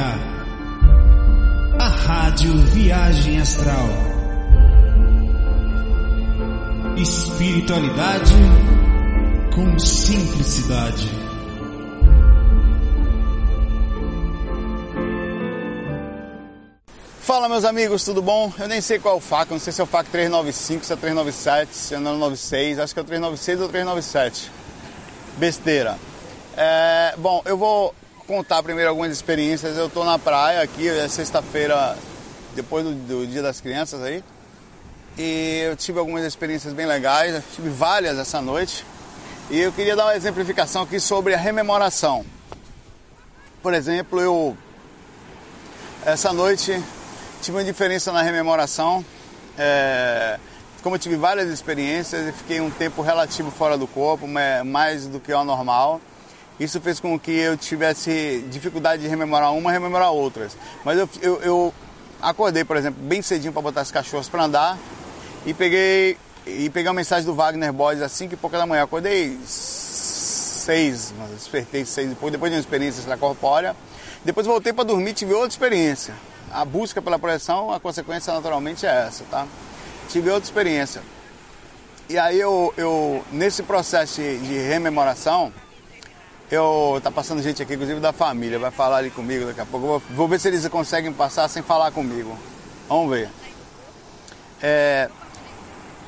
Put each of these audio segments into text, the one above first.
A Rádio Viagem Astral. Espiritualidade com simplicidade. Fala meus amigos, tudo bom? Eu nem sei qual é o FAC, não sei se é o FAC 395, se é 397, se é 996, acho que é o 396 ou 397. Besteira. É, bom, eu vou contar primeiro algumas experiências. Eu estou na praia aqui, é sexta-feira, depois do, do, Dia das Crianças aí. E eu tive algumas experiências bem legais, eu tive várias essa noite. E eu queria dar uma exemplificação aqui sobre a rememoração. Por exemplo, eu essa noite tive uma diferença na rememoração. É, como eu tive várias experiências e fiquei um tempo relativo fora do corpo, mais do que o normal. Isso fez com que eu tivesse dificuldade de rememorar uma e rememorar outras. Mas eu, eu, eu acordei, por exemplo, bem cedinho para botar as cachorros para andar e peguei e peguei uma mensagem do Wagner Boys às 5 e pouca da manhã. Acordei seis, despertei seis depois, depois de uma experiência extracorpórea. Depois voltei para dormir tive outra experiência. A busca pela projeção, a consequência naturalmente é essa, tá? Tive outra experiência. E aí eu, eu nesse processo de rememoração, eu tá passando gente aqui, inclusive da família, vai falar ali comigo daqui a pouco. Vou, vou, ver se eles conseguem passar sem falar comigo. Vamos ver. É,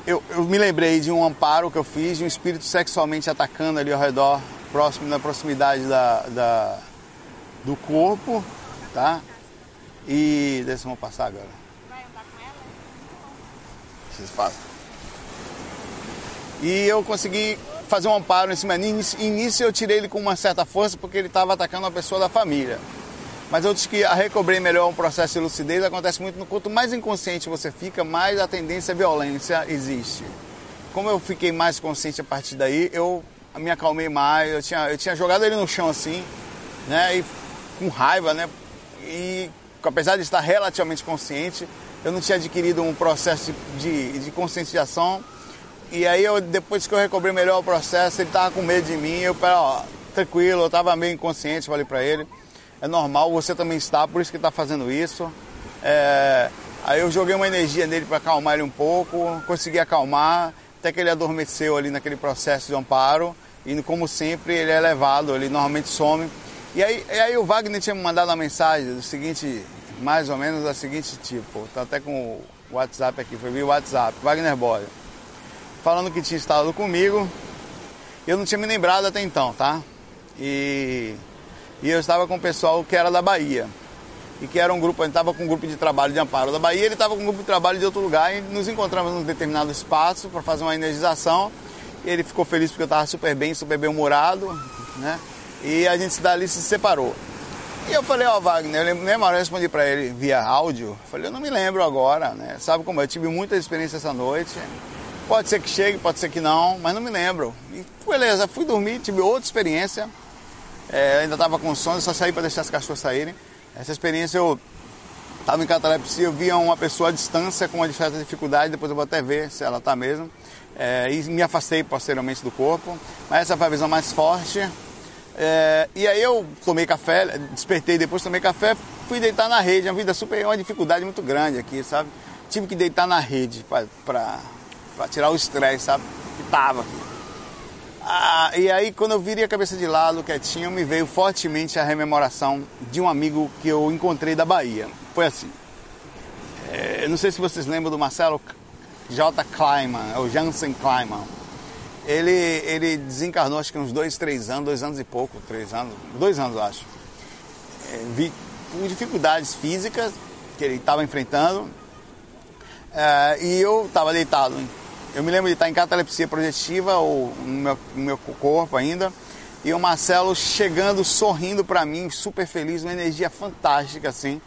eu, eu, me lembrei de um amparo que eu fiz de um espírito sexualmente atacando ali ao redor, próximo na proximidade da, da do corpo, tá? E deixa eu passar agora. Vai andar com ela? Vocês fazem. E eu consegui fazer um amparo em cima. Início, início eu tirei ele com uma certa força porque ele estava atacando uma pessoa da família. Mas eu disse que a recobrei melhor um processo de lucidez acontece muito no quanto mais inconsciente você fica, mais a tendência à violência existe. Como eu fiquei mais consciente a partir daí, eu me acalmei mais, eu tinha, eu tinha jogado ele no chão assim, né, e com raiva, né, e apesar de estar relativamente consciente, eu não tinha adquirido um processo de, de, de conscientização e aí eu, depois que eu recobrei melhor o processo, ele tava com medo de mim, eu falei, ó, tranquilo, eu tava meio inconsciente, falei para ele, é normal, você também está, por isso que está fazendo isso. É, aí eu joguei uma energia nele para acalmar ele um pouco, consegui acalmar, até que ele adormeceu ali naquele processo de amparo, e como sempre ele é levado, ele normalmente some. E aí, e aí o Wagner tinha me mandado uma mensagem do seguinte, mais ou menos da seguinte tipo, tá até com o WhatsApp aqui, foi via WhatsApp, Wagner Boy falando que tinha estado comigo. Eu não tinha me lembrado até então, tá? E, e eu estava com o pessoal que era da Bahia. E que era um grupo, a gente estava com um grupo de trabalho de amparo da Bahia, ele estava com um grupo de trabalho de outro lugar e nos encontramos num determinado espaço para fazer uma energização. Ele ficou feliz porque eu estava super bem, super bem humorado, né? E a gente dali se separou. E eu falei, ó, oh, Wagner, eu lembro, eu respondi para ele via áudio. Falei, eu não me lembro agora, né? Sabe como é? eu tive muita experiência essa noite. Pode ser que chegue, pode ser que não, mas não me lembro. E beleza, fui dormir, tive outra experiência. É, ainda estava com sono, só saí para deixar as cachorras saírem. Essa experiência eu estava em catalepsia, eu via uma pessoa à distância com uma certa dificuldade, depois eu vou até ver se ela está mesmo. É, e me afastei posteriormente do corpo. Mas essa foi a visão mais forte. É, e aí eu tomei café, despertei depois, tomei café, fui deitar na rede. Uma vida super, uma dificuldade muito grande aqui, sabe? Tive que deitar na rede para para tirar o estresse, sabe? Que tava. Ah, e aí quando eu virei a cabeça de lado, quietinho, me veio fortemente a rememoração de um amigo que eu encontrei da Bahia. Foi assim. É, não sei se vocês lembram do Marcelo J. Kleiman, ou Jansen Kleiman. Ele, ele desencarnou acho que uns dois, três anos, dois anos e pouco, três anos, dois anos acho. É, vi, por dificuldades físicas que ele estava enfrentando. É, e eu estava deitado eu me lembro de estar em catalepsia projetiva, ou no meu, no meu corpo ainda, e o Marcelo chegando, sorrindo para mim, super feliz, uma energia fantástica assim.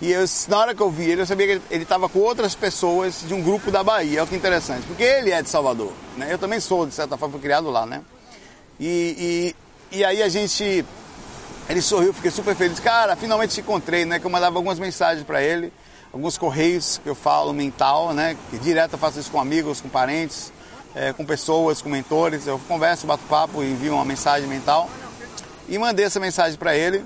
E eu, na hora que eu vi ele, eu sabia que ele estava com outras pessoas de um grupo da Bahia, olha que interessante, porque ele é de Salvador, né? Eu também sou, de certa forma, criado lá, né? E, e, e aí a gente, ele sorriu, fiquei super feliz. Cara, finalmente te encontrei, né? Que eu mandava algumas mensagens para ele alguns correios que eu falo mental, né? Que direto eu faço isso com amigos, com parentes, é, com pessoas, com mentores. Eu converso, bato papo envio uma mensagem mental. E mandei essa mensagem para ele.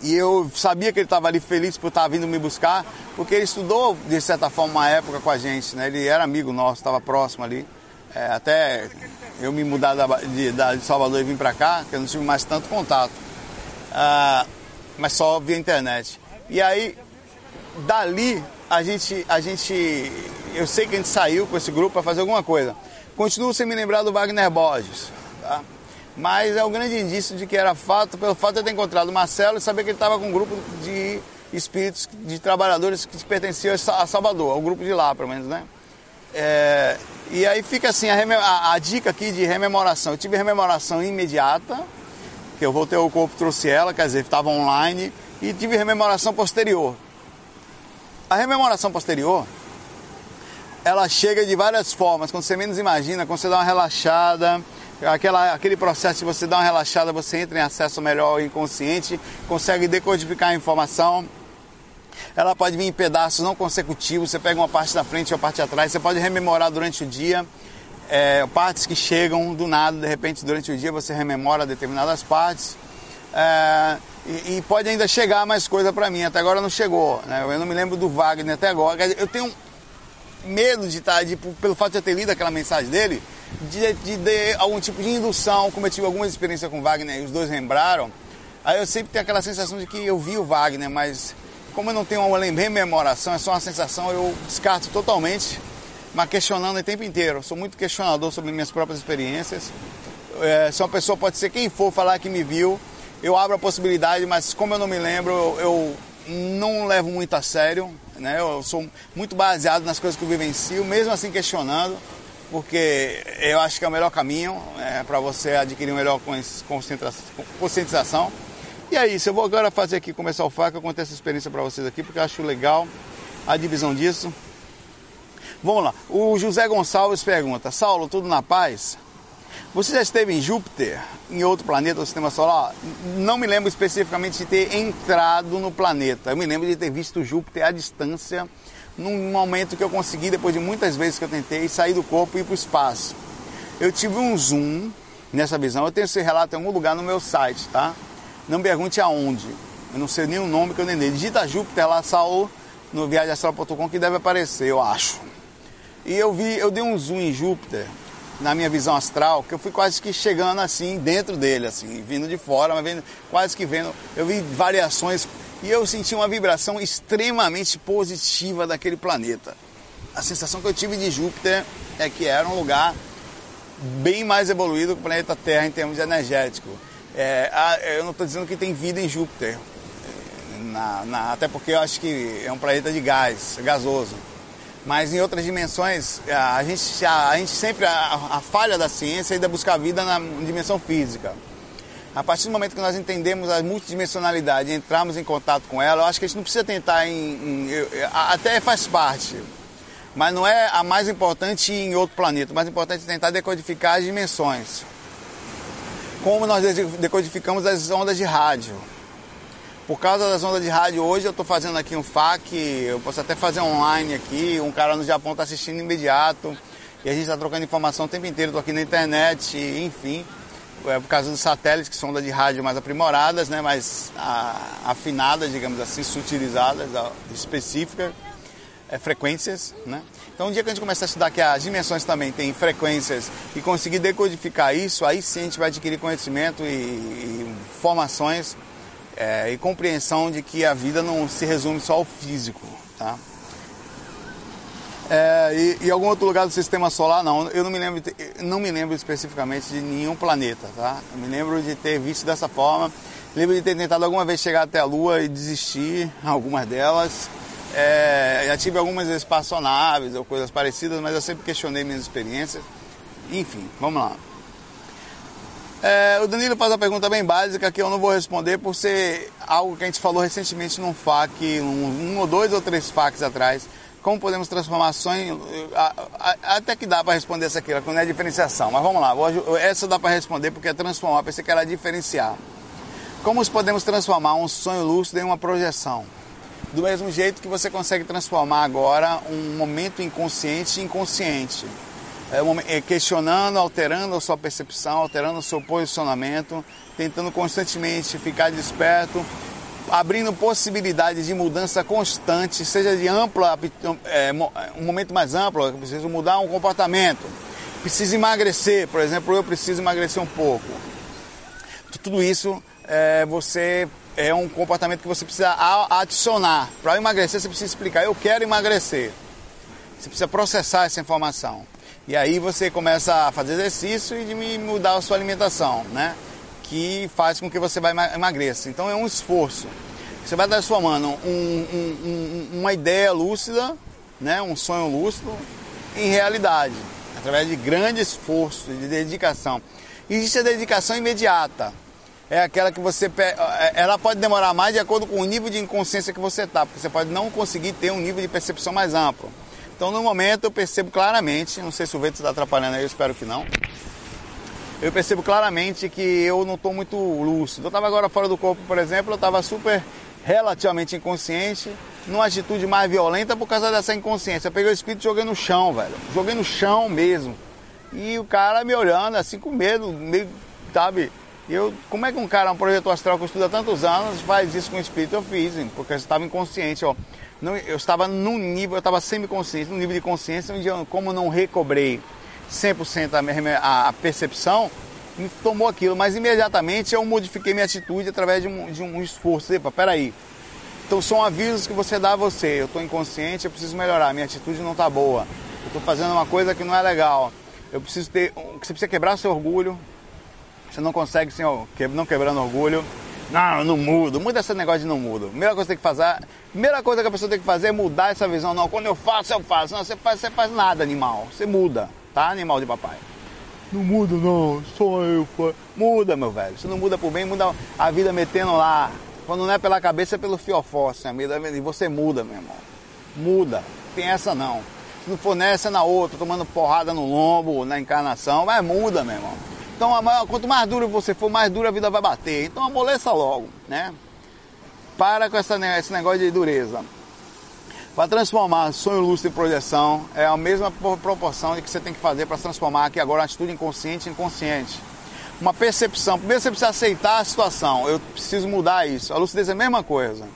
e eu sabia que ele estava ali feliz por estar vindo me buscar, porque ele estudou, de certa forma, uma época com a gente, né? Ele era amigo nosso, estava próximo ali. É, até eu me mudar da, de, da, de Salvador e vim para cá, que eu não tive mais tanto contato. Ah, mas só via internet. E aí, dali, a gente, a gente. Eu sei que a gente saiu com esse grupo para fazer alguma coisa. Continuo sem me lembrar do Wagner Borges. Tá? Mas é um grande indício de que era fato, pelo fato de eu ter encontrado o Marcelo e saber que ele estava com um grupo de espíritos, de trabalhadores que pertenciam a Salvador, ao grupo de lá, pelo menos, né? É, e aí fica assim a, a, a, dica aqui de rememoração. Eu tive rememoração imediata, que eu voltei ao corpo, trouxe ela, quer dizer, estava online, e tive rememoração posterior. A rememoração posterior, ela chega de várias formas, quando você menos imagina, quando você dá uma relaxada, aquela, aquele processo de você dar uma relaxada, você entra em acesso melhor ao inconsciente, consegue decodificar a informação ela pode vir em pedaços não consecutivos, você pega uma parte da frente e uma parte atrás, você pode rememorar durante o dia, é, partes que chegam do nada, de repente durante o dia você rememora determinadas partes. É, e, e, pode ainda chegar mais coisa para mim, até agora não chegou, né? eu não me lembro do Wagner até agora, eu tenho medo de estar, tá, de, pelo fato de eu ter lido aquela mensagem dele, de, de, de algum tipo de indução, como eu tive algumas experiências com Wagner e os dois lembraram, aí eu sempre tenho aquela sensação de que eu vi o Wagner, mas como eu não tenho uma rememoração, é só uma sensação, eu descarto totalmente, mas questionando o tempo inteiro. Eu sou muito questionador sobre minhas próprias experiências. É, se uma pessoa pode ser quem for falar que me viu, eu abro a possibilidade, mas como eu não me lembro, eu, não levo muito a sério. Né? Eu sou muito baseado nas coisas que eu vivencio, mesmo assim questionando, porque eu acho que é o melhor caminho é, para você adquirir uma melhor conscientização. E é isso, eu vou agora fazer aqui, começar o faca, contar essa experiência para vocês aqui, porque eu acho legal a divisão disso. Vamos lá, o José Gonçalves pergunta, Saulo, tudo na paz? Você já esteve em Júpiter, em outro planeta do Sistema Solar? Não me lembro especificamente de ter entrado no planeta. Eu me lembro de ter visto Júpiter à distância, num momento que eu consegui, depois de muitas vezes que eu tentei, sair do corpo e ir para o espaço. Eu tive um zoom nessa visão. Eu tenho esse relato em algum lugar no meu site, tá? Não pergunte aonde. Eu não sei nem o nome que eu nem dei. Digita Júpiter lá, Saul, no viagemastral.com que deve aparecer, eu acho. E eu vi, eu dei um zoom em Júpiter, na minha visão astral, que eu fui quase que chegando assim, dentro dele, assim, vindo de fora, mas vendo, quase que vendo. Eu vi variações e eu senti uma vibração extremamente positiva daquele planeta. A sensação que eu tive de Júpiter é que era um lugar bem mais evoluído que o planeta Terra em termos de energético. É, eu não estou dizendo que tem vida em Júpiter, na, na, até porque eu acho que é um planeta de gás, gasoso. Mas em outras dimensões, a gente, a, a gente sempre, a, a, falha da ciência é ainda buscar vida na dimensão física. A partir do momento que nós entendemos a multidimensionalidade e entrarmos em contato com ela, eu acho que a gente não precisa tentar em, em até faz parte, mas não é a mais importante em outro planeta. O mais importante é tentar decodificar as dimensões como nós decodificamos as ondas de rádio. Por causa das ondas de rádio, hoje eu estou fazendo aqui um FAQ, eu posso até fazer online aqui, um cara no Japão está assistindo imediato, e a gente está trocando informação o tempo inteiro, estou aqui na internet, enfim, é por causa dos satélites, que são ondas de rádio mais aprimoradas, né, mais afinadas, digamos assim, sutilizadas, específicas, é, frequências, né? Então, um dia que a gente começar a estudar que as dimensões também têm frequências e conseguir decodificar isso, aí sim a gente vai adquirir conhecimento e, e informações é, e compreensão de que a vida não se resume só ao físico, tá? É, e, e, algum outro lugar do sistema solar não, eu não me lembro, não me lembro especificamente de nenhum planeta, tá? Eu me lembro de ter visto dessa forma, lembro de ter tentado alguma vez chegar até a Lua e desistir, algumas delas. É, já tive algumas espaçonaves ou coisas parecidas, mas eu sempre questionei minhas experiências. Enfim, vamos lá. É, o Danilo faz uma pergunta bem básica que eu não vou responder por ser algo que a gente falou recentemente num FAQ, um, um ou dois ou três FAQs atrás. Como podemos transformar sonho. Até que dá para responder essa aqui, quando é diferenciação. Mas vamos lá, essa dá para responder porque é transformar, pensei que era diferenciar. Como podemos transformar um sonho lúcido em uma projeção? do mesmo jeito que você consegue transformar agora um momento inconsciente em consciente. É, é, questionando, alterando a sua percepção, alterando o seu posicionamento, tentando constantemente ficar desperto abrindo possibilidades de mudança constante, seja de ampla, é, um momento mais amplo, eu preciso mudar um comportamento, preciso emagrecer, por exemplo, eu preciso emagrecer um pouco. Tudo isso é, você é um comportamento que você precisa adicionar. Para emagrecer, você precisa explicar: eu quero emagrecer. Você precisa processar essa informação. E aí você começa a fazer exercício e mudar a sua alimentação, né? Que faz com que você vai emagreça. Então é um esforço. Você vai transformando um, um, um, uma ideia lúcida, né? um sonho lúcido, em realidade, através de grande esforço, de dedicação. Existe a dedicação imediata. É aquela que você. É, ela pode demorar mais de acordo com o nível de inconsciência que você está, porque você pode não conseguir ter um nível de percepção mais amplo. Então, no momento, eu percebo claramente, não sei se o vento está atrapalhando aí, eu espero que não. Eu percebo claramente que eu não estou muito lúcido. Eu estava agora fora do corpo, por exemplo, eu estava super relativamente inconsciente, numa atitude mais violenta por causa dessa inconsciência. Eu peguei o espírito e joguei no chão, velho. Joguei no chão mesmo. E o cara me olhando assim com medo, meio, sabe? Eu, como é que um cara, um projeto astral que estuda tantos anos, faz isso com o espírito? Eu fiz, porque eu estava inconsciente, ó. Não, eu estava num nível, eu estava semi-consciente, num nível de consciência onde eu, como não recobrei 100% a, a, percepção, me tomou aquilo, mas imediatamente eu modifiquei minha atitude através de um, de um esforço. Epa, peraí. Então são avisos que você dá a você. Eu estou inconsciente, eu preciso melhorar, minha atitude não está boa. Eu estou fazendo uma coisa que não é legal. Eu preciso ter. Você precisa quebrar seu orgulho. Você não consegue, ó, não quebrando orgulho. Não, não mudo. Muda esse negócio de não mudo. Primeira coisa que tem que fazer, primeira coisa que a pessoa tem que fazer é mudar essa visão. Não, quando eu faço, eu faço. Não, você faz, você faz nada, animal. Você muda, tá, animal de papai? Não muda não, só eu. Muda, meu velho. Se não muda por bem, muda a vida metendo lá. Quando não é pela cabeça, é pelo fiofó, assim, E você muda, meu irmão. Muda. Tem essa não. Se não for nessa, é na outra, tomando porrada no lombo, na encarnação, mas muda, meu irmão. Então, quanto mais duro você for, mais dura a vida vai bater. Então, amoleça logo, né? Para com essa, esse negócio de dureza. Para transformar sonho lúcido em projeção, é a mesma proporção de que você tem que fazer para transformar aqui agora uma atitude inconsciente em inconsciente. Uma percepção. Primeiro você precisa aceitar a situação. Eu preciso mudar isso. A lucidez é a mesma coisa.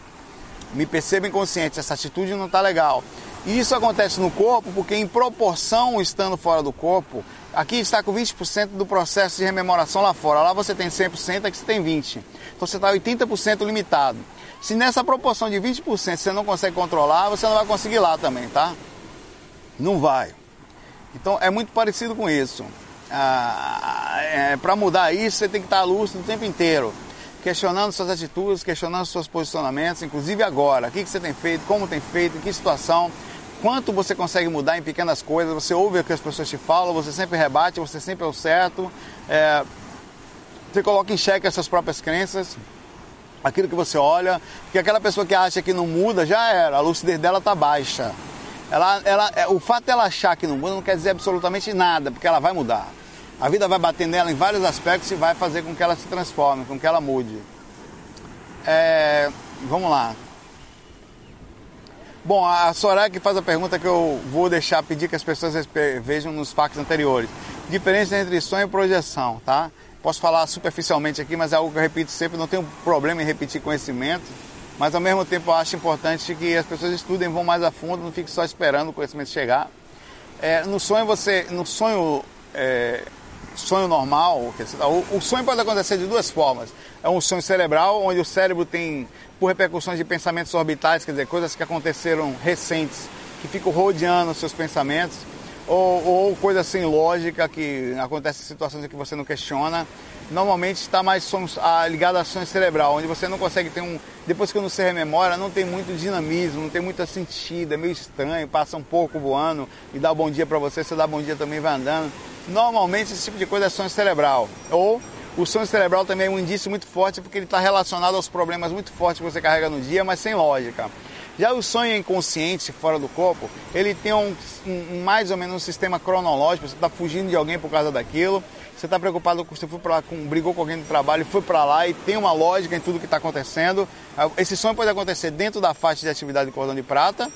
Me perceba inconsciente, essa atitude não está legal. E isso acontece no corpo porque, em proporção, estando fora do corpo, aqui está com 20% do processo de rememoração lá fora. Lá você tem 100%, aqui você tem 20%. Então você está 80% limitado. Se nessa proporção de 20% você não consegue controlar, você não vai conseguir lá também, tá? Não vai. Então é muito parecido com isso. Ah, é, Para mudar isso, você tem que estar lúcido o tempo inteiro questionando suas atitudes, questionando seus posicionamentos, inclusive agora. O que, que você tem feito, como tem feito, em que situação, quanto você consegue mudar em pequenas coisas, você ouve o que as pessoas te falam, você sempre rebate, você sempre é o certo, é, você coloca em xeque as suas próprias crenças, aquilo que você olha, porque aquela pessoa que acha que não muda já era, a lucidez dela está baixa. Ela, ela, é, o fato dela achar que não muda não quer dizer absolutamente nada, porque ela vai mudar. A vida vai bater nela em vários aspectos e vai fazer com que ela se transforme, com que ela mude. É, vamos lá. Bom, a Soraya que faz a pergunta que eu vou deixar pedir que as pessoas vejam nos fax anteriores. Diferença entre sonho e projeção, tá? Posso falar superficialmente aqui, mas é algo que eu repito sempre, não tenho problema em repetir conhecimento, mas ao mesmo tempo eu acho importante que as pessoas estudem, vão mais a fundo, não fiquem só esperando o conhecimento chegar. É, no sonho você, no sonho é, sonho normal, o sonho pode acontecer de duas formas. É um sonho cerebral, onde o cérebro tem, por repercussões de pensamentos orbitais, quer dizer, coisas que aconteceram recentes, que ficam rodeando os seus pensamentos, ou, ou coisa sem lógica, que acontece em situações em que você não questiona. Normalmente está mais ligado a sonho cerebral, onde você não consegue ter um. Depois que você rememora, não tem muito dinamismo, não tem muita sentido, é meio estranho, passa um pouco voando e dá um bom dia para você, você dá um bom dia também vai andando. Normalmente esse tipo de coisa é sonho cerebral. Ou o sonho cerebral também é um indício muito forte porque ele está relacionado aos problemas muito fortes que você carrega no dia, mas sem lógica. Já o sonho inconsciente, fora do corpo, ele tem um, um mais ou menos um sistema cronológico, você está fugindo de alguém por causa daquilo, você está preocupado com você foi pra, com, brigou com alguém do trabalho, foi para lá e tem uma lógica em tudo que está acontecendo. Esse sonho pode acontecer dentro da faixa de atividade do cordão de prata,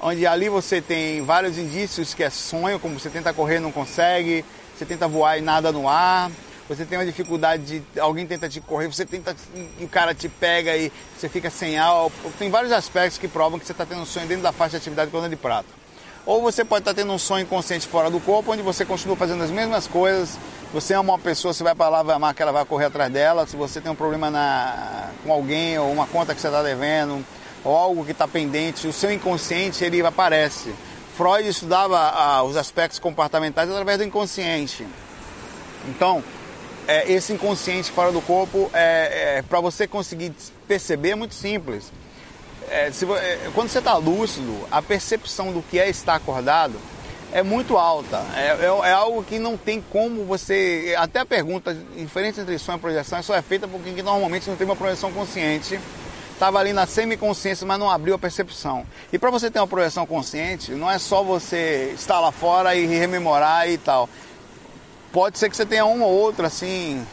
onde ali você tem vários indícios que é sonho, como você tenta correr e não consegue, você tenta voar e nada no ar, você tem uma dificuldade de alguém tenta te correr, você tenta e o cara te pega e você fica sem ar. Tem vários aspectos que provam que você está tendo um sonho dentro da faixa de atividade coluna de prata. Ou você pode estar tá tendo um sonho inconsciente fora do corpo, onde você continua fazendo as mesmas coisas. Você ama uma pessoa, você vai para lá, vai amar que ela vai correr atrás dela. Se você tem um problema na, com alguém ou uma conta que você está devendo, ou algo que está pendente, o seu inconsciente ele aparece. Freud estudava ah, os aspectos comportamentais através do inconsciente. Então, é, esse inconsciente fora do corpo, é, é para você conseguir perceber, é muito simples. É, se, é, quando você está lúcido, a percepção do que é estar acordado é muito alta. É, é, é, algo que não tem como você. Até a pergunta, diferente entre sonho e projeção, só é feita por quem normalmente não tem uma projeção consciente. Estava ali na semiconsciência, mas não abriu a percepção. E para você ter uma projeção consciente, não é só você estar lá fora e rememorar e tal. Pode ser que você tenha uma ou outra, assim,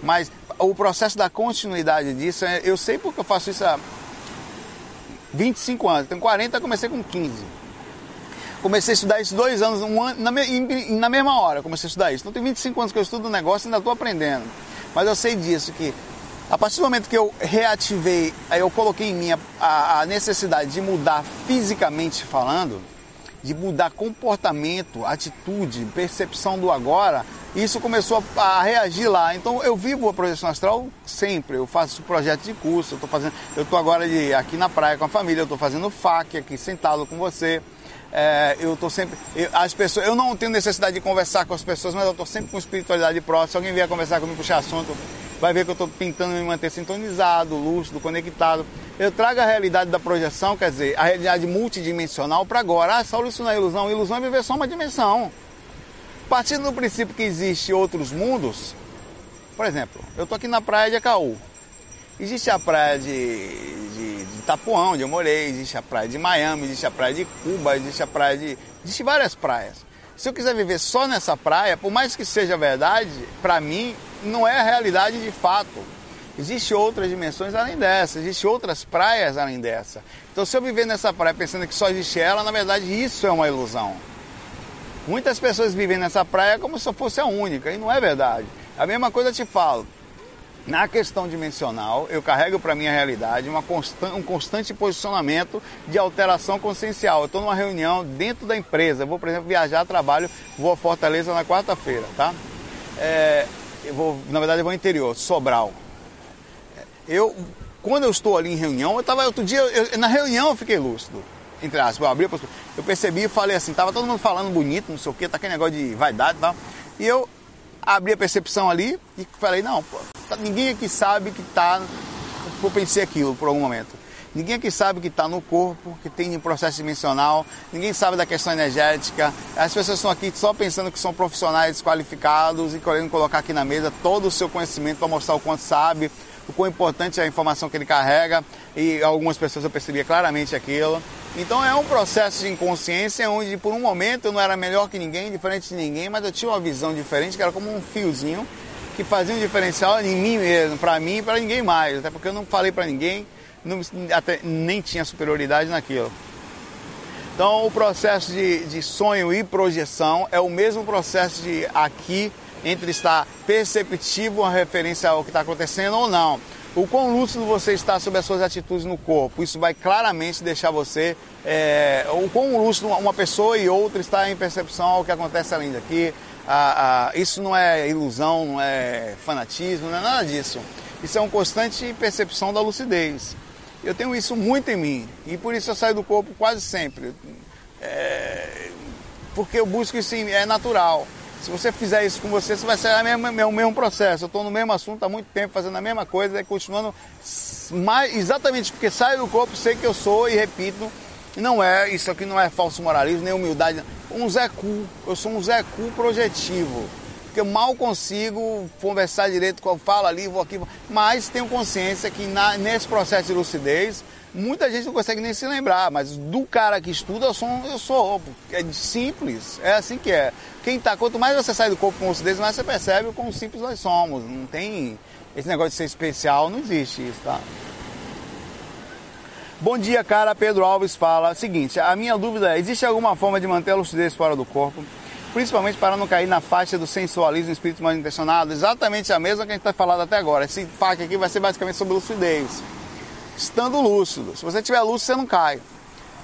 mas o processo da continuidade disso, é, eu sei porque eu faço isso há 25 anos, tenho 40, comecei com 15. Comecei a estudar isso dois anos, um ano, na, na mesma hora comecei a estudar isso. Então tem 25 anos que eu estudo o negócio e ainda estou aprendendo. Mas eu sei disso, que a partir do momento que eu reativei, eu coloquei em mim a, a necessidade de mudar fisicamente falando, de mudar comportamento, atitude, percepção do agora, isso começou a, a, reagir lá. Então eu vivo a projeção astral sempre. Eu faço projeto de curso, eu estou fazendo, eu estou agora de, aqui na praia com a família, eu estou fazendo FAQ aqui sentado com você. É, eu estou sempre. Eu, as pessoas, eu não tenho necessidade de conversar com as pessoas, mas eu estou sempre com espiritualidade próxima. Se alguém vier conversar comigo, puxar assunto, vai ver que eu estou pintando me manter sintonizado, lúcido, conectado. Eu trago a realidade da projeção, quer dizer, a realidade multidimensional para agora. Ah, Saulo, isso não é ilusão. Ilusão é viver só uma dimensão. Partindo do princípio que existem outros mundos, por exemplo, eu estou aqui na praia de Acaú. Existe a praia de Itapuã, onde eu morei, existe a praia de Miami, existe a praia de Cuba, existe a praia de. Existe várias praias. Se eu quiser viver só nessa praia, por mais que seja verdade, para mim não é a realidade de fato. Existem outras dimensões além dessa, existem outras praias além dessa. Então, se eu viver nessa praia pensando que só existe ela, na verdade isso é uma ilusão. Muitas pessoas vivem nessa praia como se fosse a única, e não é verdade. A mesma coisa eu te falo. Na questão dimensional, eu carrego para minha realidade um constante posicionamento de alteração consciencial. Eu estou numa reunião dentro da empresa, eu vou, por exemplo, viajar a trabalho, vou a Fortaleza na quarta-feira, tá? É, eu vou, na verdade, eu vou ao interior, Sobral. Eu, quando eu estou ali em reunião, eu estava outro dia, eu, na reunião eu fiquei lúcido. Entre aspas, eu abri, eu percebi e falei assim, tava todo mundo falando bonito, não sei o que, tá aquele negócio de vaidade e tal. E eu abri a percepção ali e falei, não, pô, ninguém aqui sabe que está. Eu pensei aquilo por algum momento. Ninguém aqui sabe que está no corpo, que tem em processo dimensional, ninguém sabe da questão energética. As pessoas estão aqui só pensando que são profissionais qualificados e querendo colocar aqui na mesa todo o seu conhecimento para mostrar o quanto sabe, o quão importante é a informação que ele carrega. E algumas pessoas eu percebia claramente aquilo. Então é um processo de inconsciência onde por um momento eu não era melhor que ninguém, diferente de ninguém, mas eu tinha uma visão diferente, que era como um fiozinho que fazia um diferencial em mim mesmo, para mim e para ninguém mais, até porque eu não falei para ninguém, não, até, nem tinha superioridade naquilo. Então o processo de, de sonho e projeção é o mesmo processo de aqui entre estar perceptivo a referência ao que está acontecendo ou não o quão lúcido você está sobre as suas atitudes no corpo. Isso vai claramente deixar você. É, o quão lúcido uma pessoa e outra está em percepção ao que acontece além daqui. Ah, ah, isso não é ilusão, não é fanatismo, não é nada disso. Isso é uma constante percepção da lucidez. Eu tenho isso muito em mim e por isso eu saio do corpo quase sempre. É, porque eu busco isso, é natural. Se você fizer isso com você, você vai ser o mesmo, mesmo processo. Eu estou no mesmo assunto há muito tempo, fazendo a mesma coisa, e continuando mais, exatamente porque saio do corpo, sei que eu sou e repito. Não é, isso aqui não é falso moralismo, nem humildade. Um Zé Cu, eu sou um Zé Cu projetivo. Porque eu mal consigo conversar direito, eu falo ali, vou aqui, mas tenho consciência que na, nesse processo de lucidez, muita gente não consegue nem se lembrar, mas do cara que estuda, eu sou, eu sou é simples, é assim que é. Quem tá, quanto mais você sai do corpo com lucidez, mais você percebe o quão simples nós somos. Não tem esse negócio de ser especial, não existe isso, tá? Bom dia, cara. Pedro Alves fala. Seguinte, a minha dúvida é: existe alguma forma de manter a lucidez fora do corpo? principalmente para não cair na faixa do sensualismo espírito mal intencionado, exatamente a mesma que a gente está falando até agora. Esse FAQ aqui vai ser basicamente sobre lucidez. Estando lúcido, se você tiver lúcido, você não cai.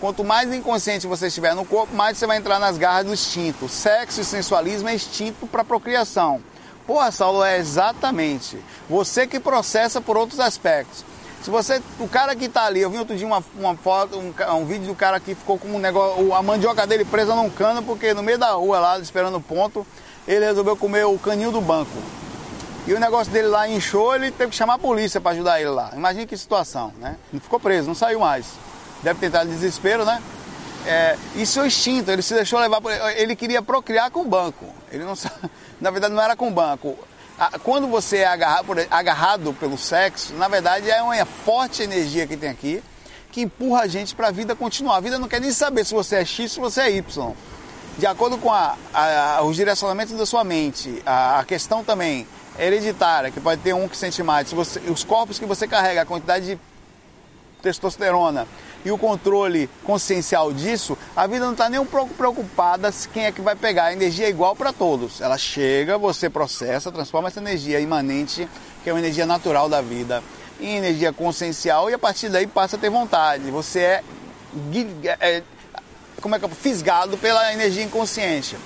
Quanto mais inconsciente você estiver no corpo, mais você vai entrar nas garras do instinto. Sexo e sensualismo é instinto para procriação. Porra, Saulo, é exatamente. Você que processa por outros aspectos. Se você, o cara que está ali, eu vi outro dia uma, uma foto, um, um, vídeo do cara que ficou com um negócio, a mandioca dele presa num cano, porque no meio da rua lá, esperando o ponto, ele resolveu comer o caninho do banco. E o negócio dele lá inchou, ele teve que chamar a polícia para ajudar ele lá. Imagina que situação, né? Ficou preso, não saiu mais. Deve ter desespero, né? É, é o instinto, ele se deixou levar. Ele queria procriar com o banco. Ele não Na verdade, não era com o banco quando você é agarrado pelo sexo, na verdade é uma forte energia que tem aqui que empurra a gente para a vida continuar. A vida não quer nem saber se você é X, ou se você é Y. De acordo com a, a, os direcionamentos da sua mente, a, a, questão também hereditária, que pode ter um que sente mais, você, os corpos que você carrega, a quantidade de testosterona e o controle consciencial disso, a vida não está nem um pouco preocupada se quem é que vai pegar. A energia é igual para todos. Ela chega, você processa, transforma essa energia imanente, que é uma energia natural da vida, em energia consciencial e a partir daí passa a ter vontade. Você é, é como é que é, fisgado pela energia inconsciente.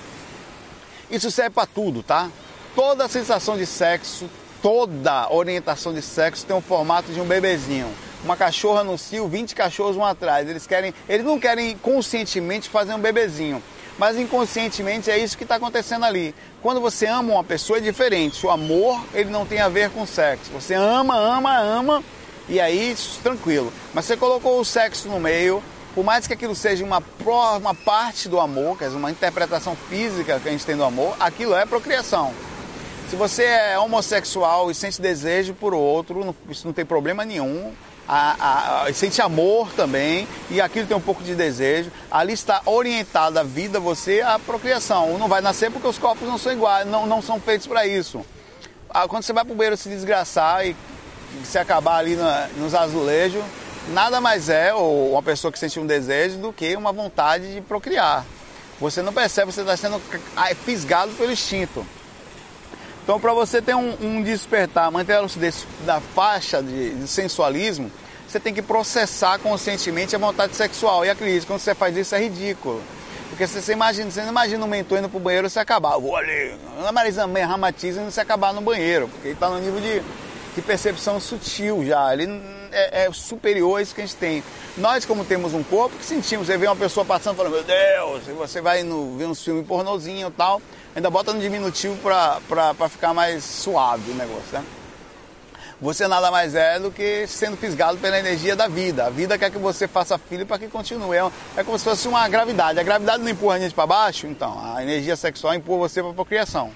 Isso serve para tudo, tá? Toda sensação de sexo, toda orientação de sexo tem um formato de um bebezinho uma cachorra no cio, 20 cachorros vão atrás. Eles querem, eles não querem conscientemente fazer um bebezinho, mas inconscientemente é isso que está acontecendo ali. Quando você ama uma pessoa é diferente. O amor ele não tem a ver com sexo. Você ama, ama, ama e aí tranquilo. Mas você colocou o sexo no meio, por mais que aquilo seja uma, uma parte do amor, quer dizer, uma interpretação física que a gente tem do amor, aquilo é procriação. Se você é homossexual e sente desejo por outro, isso não tem problema nenhum a, a, sente amor também e aquilo tem um pouco de desejo. Ali está orientada a vida, você, a procriação. Não vai nascer porque os corpos não são iguais, não, não são feitos para isso. Ah, quando você vai para o banheiro se desgraçar e se acabar ali na, nos azulejos, nada mais é, ou uma pessoa que sente um desejo, do que uma vontade de procriar. Você não percebe, você está sendo fisgado pelo instinto. Então, para você ter um, um, despertar, manter a lucidez da faixa de, de, sensualismo, você tem que processar conscientemente a vontade sexual. E acredite, quando você faz isso é ridículo. Porque você, você imagina, você não imagina um mentor indo pro banheiro e se acabar. Vou ali, meio ramatismo e se acabar no banheiro. Porque ele está no nível de, de percepção sutil já. Ele é, é, superior a isso que a gente tem. Nós, como temos um corpo, que sentimos. Você vê uma pessoa passando e fala, meu Deus, e você vai no, ver uns filmes pornozinho e tal ainda bota no diminutivo para ficar mais suave o negócio, né? Você nada mais é do que sendo fisgado pela energia da vida. A vida quer que você faça filho para que continue. É, é como se fosse uma gravidade. A gravidade não empurra a gente para baixo, então a energia sexual empurra você para a procriação.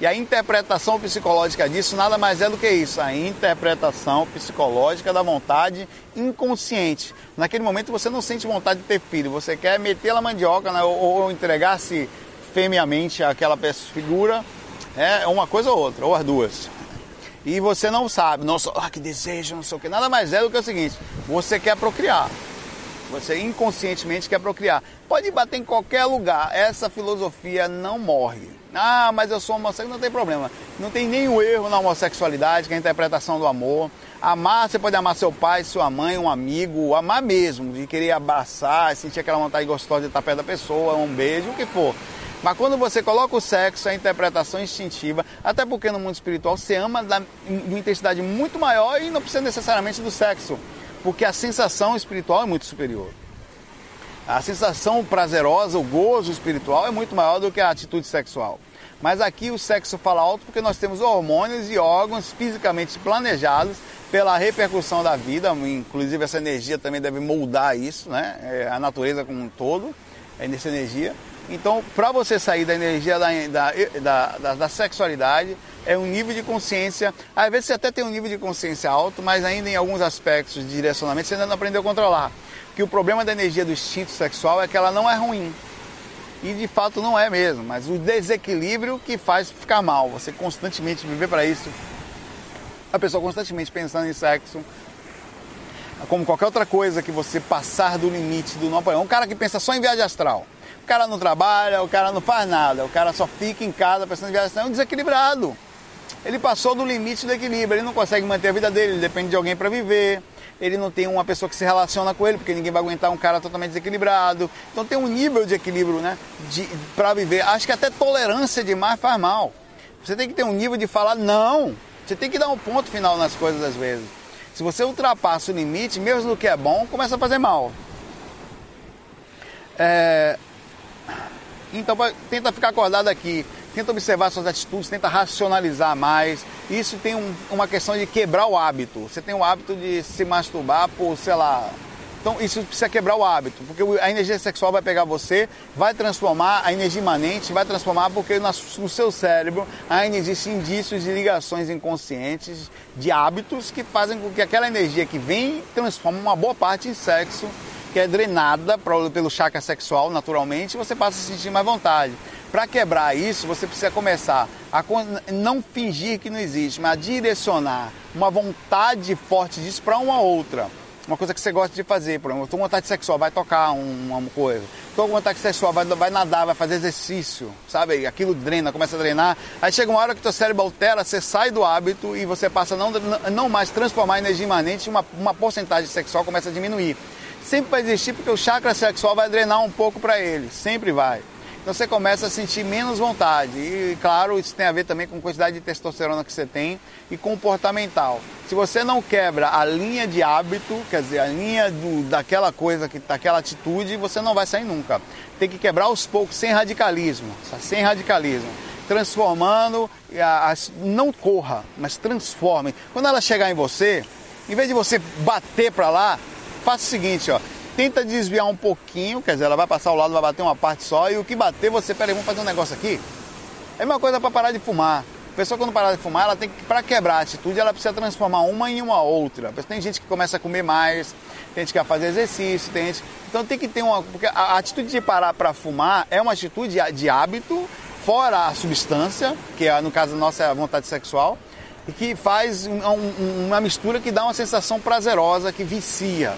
E a interpretação psicológica disso nada mais é do que isso, a interpretação psicológica da vontade inconsciente. Naquele momento você não sente vontade de ter filho, você quer meter a mandioca né, ou, ou entregar-se fêmeamente aquela figura, é uma coisa ou outra, ou as duas. E você não sabe, nossa, ah, que desejo, não sei o que. Nada mais é do que o seguinte: você quer procriar. Você inconscientemente quer procriar. Pode bater em qualquer lugar. Essa filosofia não morre. Ah, mas eu sou homossexual, não tem problema. Não tem nenhum erro na homossexualidade, que é a interpretação do amor. Amar, você pode amar seu pai, sua mãe, um amigo, amar mesmo, de querer abraçar, sentir aquela vontade gostosa de estar perto da pessoa, um beijo, o que for. Mas quando você coloca o sexo, a interpretação instintiva, até porque no mundo espiritual você ama de uma intensidade muito maior e não precisa necessariamente do sexo, porque a sensação espiritual é muito superior. A sensação prazerosa, o gozo espiritual é muito maior do que a atitude sexual. Mas aqui o sexo fala alto porque nós temos hormônios e órgãos fisicamente planejados pela repercussão da vida, inclusive essa energia também deve moldar isso, né? É, a natureza como um todo, é nessa energia. Então, para você sair da energia da, da, da, da, sexualidade, é um nível de consciência. Às vezes você até tem um nível de consciência alto, mas ainda em alguns aspectos de direcionamento você ainda não aprendeu a controlar. Que o problema da energia do instinto sexual é que ela não é ruim. E de fato não é mesmo, mas o desequilíbrio que faz ficar mal. Você constantemente viver para isso. A pessoa constantemente pensando em sexo, como qualquer outra coisa que você passar do limite do não apoiar. Um cara que pensa só em viagem astral cara não trabalha, o cara não faz nada, o cara só fica em casa pensando em viagem, é um desequilibrado. Ele passou do limite do equilíbrio, ele não consegue manter a vida dele, ele depende de alguém para viver, ele não tem uma pessoa que se relaciona com ele, porque ninguém vai aguentar um cara totalmente desequilibrado. Então tem um nível de equilíbrio, né, para viver. Acho que até tolerância demais faz mal. Você tem que ter um nível de falar não. Você tem que dar um ponto final nas coisas às vezes. Se você ultrapassa o limite, mesmo no que é bom, começa a fazer mal. É... Então tenta ficar acordado aqui, tenta observar suas atitudes, tenta racionalizar mais. Isso tem um, uma questão de quebrar o hábito. Você tem o hábito de se masturbar por, sei lá, então isso precisa quebrar o hábito, porque a energia sexual vai pegar você, vai transformar a energia imanente, vai transformar porque no seu cérebro ainda existem indícios de ligações inconscientes, de hábitos que fazem com que aquela energia que vem transforma uma boa parte em sexo, que é drenada pelo chakra sexual naturalmente, você passa a se sentir mais vontade. Para quebrar isso, você precisa começar a não fingir que não existe, mas a direcionar uma vontade forte disso para uma outra uma coisa que você gosta de fazer, por exemplo, estou com vontade sexual, vai tocar uma coisa. Estou com vontade sexual, vai, vai nadar, vai fazer exercício, sabe? Aquilo drena, começa a drenar. Aí chega uma hora que teu cérebro altera, você sai do hábito e você passa a não, não mais transformar a energia imanente, uma, uma porcentagem sexual começa a diminuir. Sempre vai existir porque o chakra sexual vai drenar um pouco para ele, sempre vai. Então você começa a sentir menos vontade. E claro, isso tem a ver também com a quantidade de testosterona que você tem e comportamental. Se você não quebra a linha de hábito, quer dizer, a linha do, daquela coisa, que, daquela atitude, você não vai sair nunca. Tem que quebrar aos poucos, sem radicalismo. Sem radicalismo. Transformando, não corra, mas transforme. Quando ela chegar em você, em vez de você bater para lá, faça o seguinte, ó tenta desviar um pouquinho, quer dizer, ela vai passar ao lado, vai bater uma parte só, e o que bater, você, peraí, vamos fazer um negócio aqui. É uma coisa para parar de fumar. A pessoa quando parar de fumar, ela tem que, para quebrar a atitude, ela precisa transformar uma em uma outra. Tem gente que começa a comer mais, tem gente que quer fazer exercício, tem gente... Então tem que ter uma... Porque a atitude de parar para fumar é uma atitude de hábito, fora a substância, que é, no caso nossa é a vontade sexual, e que faz um, um, uma mistura que dá uma sensação prazerosa, que vicia.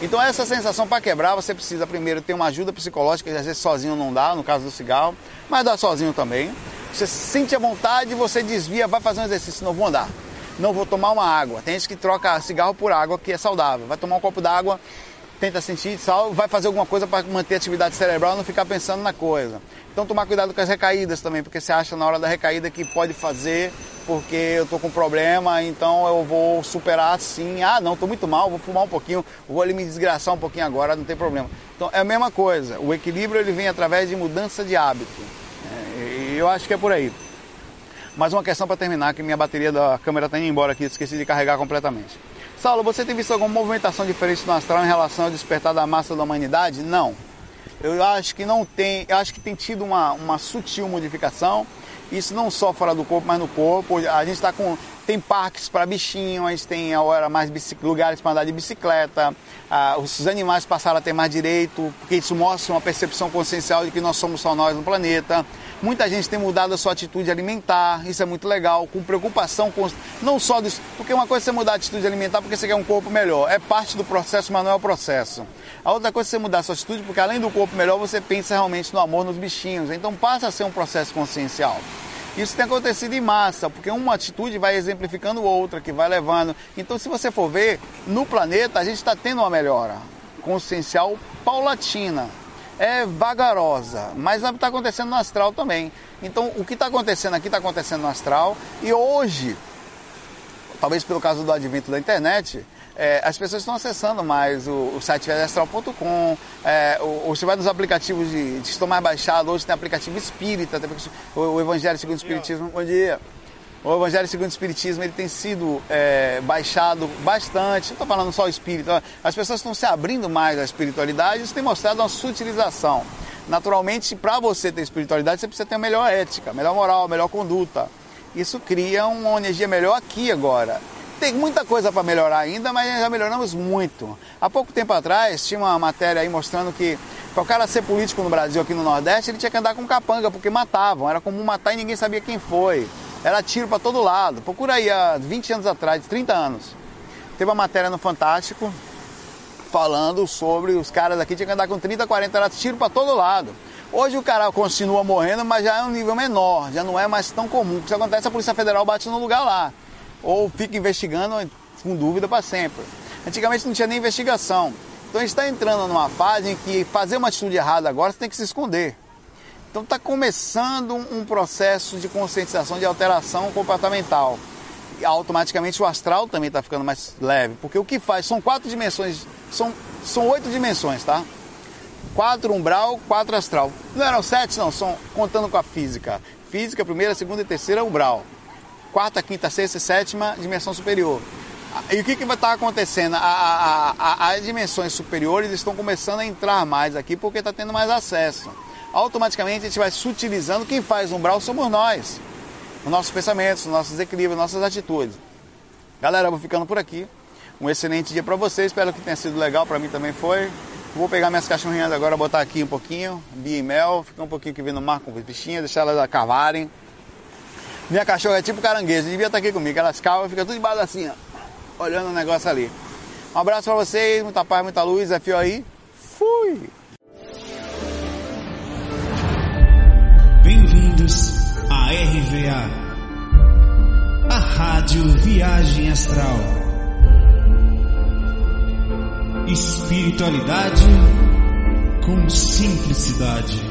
Então essa sensação para quebrar, você precisa primeiro ter uma ajuda psicológica, que às vezes sozinho não dá, no caso do cigarro, mas dá sozinho também. Você sente a vontade, você desvia, vai fazer um exercício, não vou andar. Não vou tomar uma água. Tem gente que troca cigarro por água, que é saudável. Vai tomar um copo d'água, tenta sentir sal, vai fazer alguma coisa para manter a atividade cerebral e não ficar pensando na coisa. Então tomar cuidado com as recaídas também, porque você acha na hora da recaída que pode fazer porque eu estou com problema, então eu vou superar assim. Ah, não, estou muito mal, vou fumar um pouquinho, vou ali me desgraçar um pouquinho agora, não tem problema. Então é a mesma coisa. O equilíbrio ele vem através de mudança de hábito. É, e eu acho que é por aí. Mais uma questão para terminar, que minha bateria da câmera está indo embora aqui, esqueci de carregar completamente. Saulo, você tem visto alguma movimentação diferente no astral em relação ao despertar da massa da humanidade? Não. Eu acho que não tem, eu acho que tem tido uma, uma sutil modificação. Isso não só fora do corpo, mas no corpo. A gente está com. Tem parques para bichinho, a gente tem agora mais lugares para andar de bicicleta. Ah, os animais passaram a ter mais direito, porque isso mostra uma percepção consciencial de que nós somos só nós no planeta. Muita gente tem mudado a sua atitude alimentar, isso é muito legal, com preocupação com não só disso, porque uma coisa é você mudar a atitude alimentar porque você quer um corpo melhor, é parte do processo, mas não é o processo. A outra coisa é você mudar a sua atitude porque além do corpo melhor, você pensa realmente no amor nos bichinhos. Então passa a ser um processo consciencial. Isso tem acontecido em massa, porque uma atitude vai exemplificando outra, que vai levando. Então, se você for ver, no planeta a gente está tendo uma melhora consciencial paulatina é vagarosa, mas está acontecendo no astral também. Então, o que está acontecendo aqui está acontecendo no astral e hoje, talvez pelo caso do advento da internet, é, as pessoas estão acessando mais o, o site astral.com, é, você vai nos aplicativos de, de estão mais baixados, hoje tem aplicativo espírita, tem o, o Evangelho segundo o Espiritismo. Bom dia o Evangelho segundo o Espiritismo ele tem sido é, baixado bastante. Não estou falando só o espírito, as pessoas estão se abrindo mais à espiritualidade, isso tem mostrado uma sutilização. Naturalmente, para você ter espiritualidade, você precisa ter uma melhor ética, melhor moral, melhor conduta. Isso cria uma energia melhor aqui agora. Tem muita coisa para melhorar ainda, mas já melhoramos muito. Há pouco tempo atrás, tinha uma matéria aí mostrando que para o cara ser político no Brasil, aqui no Nordeste, ele tinha que andar com capanga, porque matavam. Era comum matar e ninguém sabia quem foi. Era tiro para todo lado. Procura aí, há 20 anos atrás, 30 anos. Teve uma matéria no Fantástico falando sobre os caras aqui tinham que andar com 30, 40 era tiro para todo lado. Hoje o cara continua morrendo, mas já é um nível menor, já não é mais tão comum. O que acontece, a Polícia Federal bate no lugar lá. Ou fica investigando com dúvida para sempre. Antigamente não tinha nem investigação. Então a gente está entrando numa fase em que fazer uma atitude errada agora você tem que se esconder. Então está começando um processo de conscientização, de alteração comportamental. E automaticamente o astral também está ficando mais leve, porque o que faz são quatro dimensões, são, são oito dimensões, tá? Quatro umbral, quatro astral. Não eram sete, não, são contando com a física. Física, primeira, segunda e terceira umbral. Quarta, quinta, sexta e sétima, dimensão superior. E o que, que vai estar acontecendo? A, a, a, as dimensões superiores estão começando a entrar mais aqui porque está tendo mais acesso. Automaticamente a gente vai sutilizando. Quem faz umbral somos nós. Os nossos pensamentos, os nossos equilíbrios, nossas atitudes. Galera, eu vou ficando por aqui. Um excelente dia para vocês. Espero que tenha sido legal. Para mim também foi. Vou pegar minhas cachorrinhas agora, botar aqui um pouquinho, Bia e Mel, ficar um pouquinho aqui vendo o mar com os bichinhos, deixar elas cavarem. Minha cachorra é tipo caranguejo, devia estar aqui comigo, elas cavam e ficam tudo embaixo assim, ó, olhando o negócio ali. Um abraço para vocês, muita paz, muita luz, é fio aí. Fui! Bem-vindos à RVA, a Rádio Viagem Astral. Espiritualidade com simplicidade.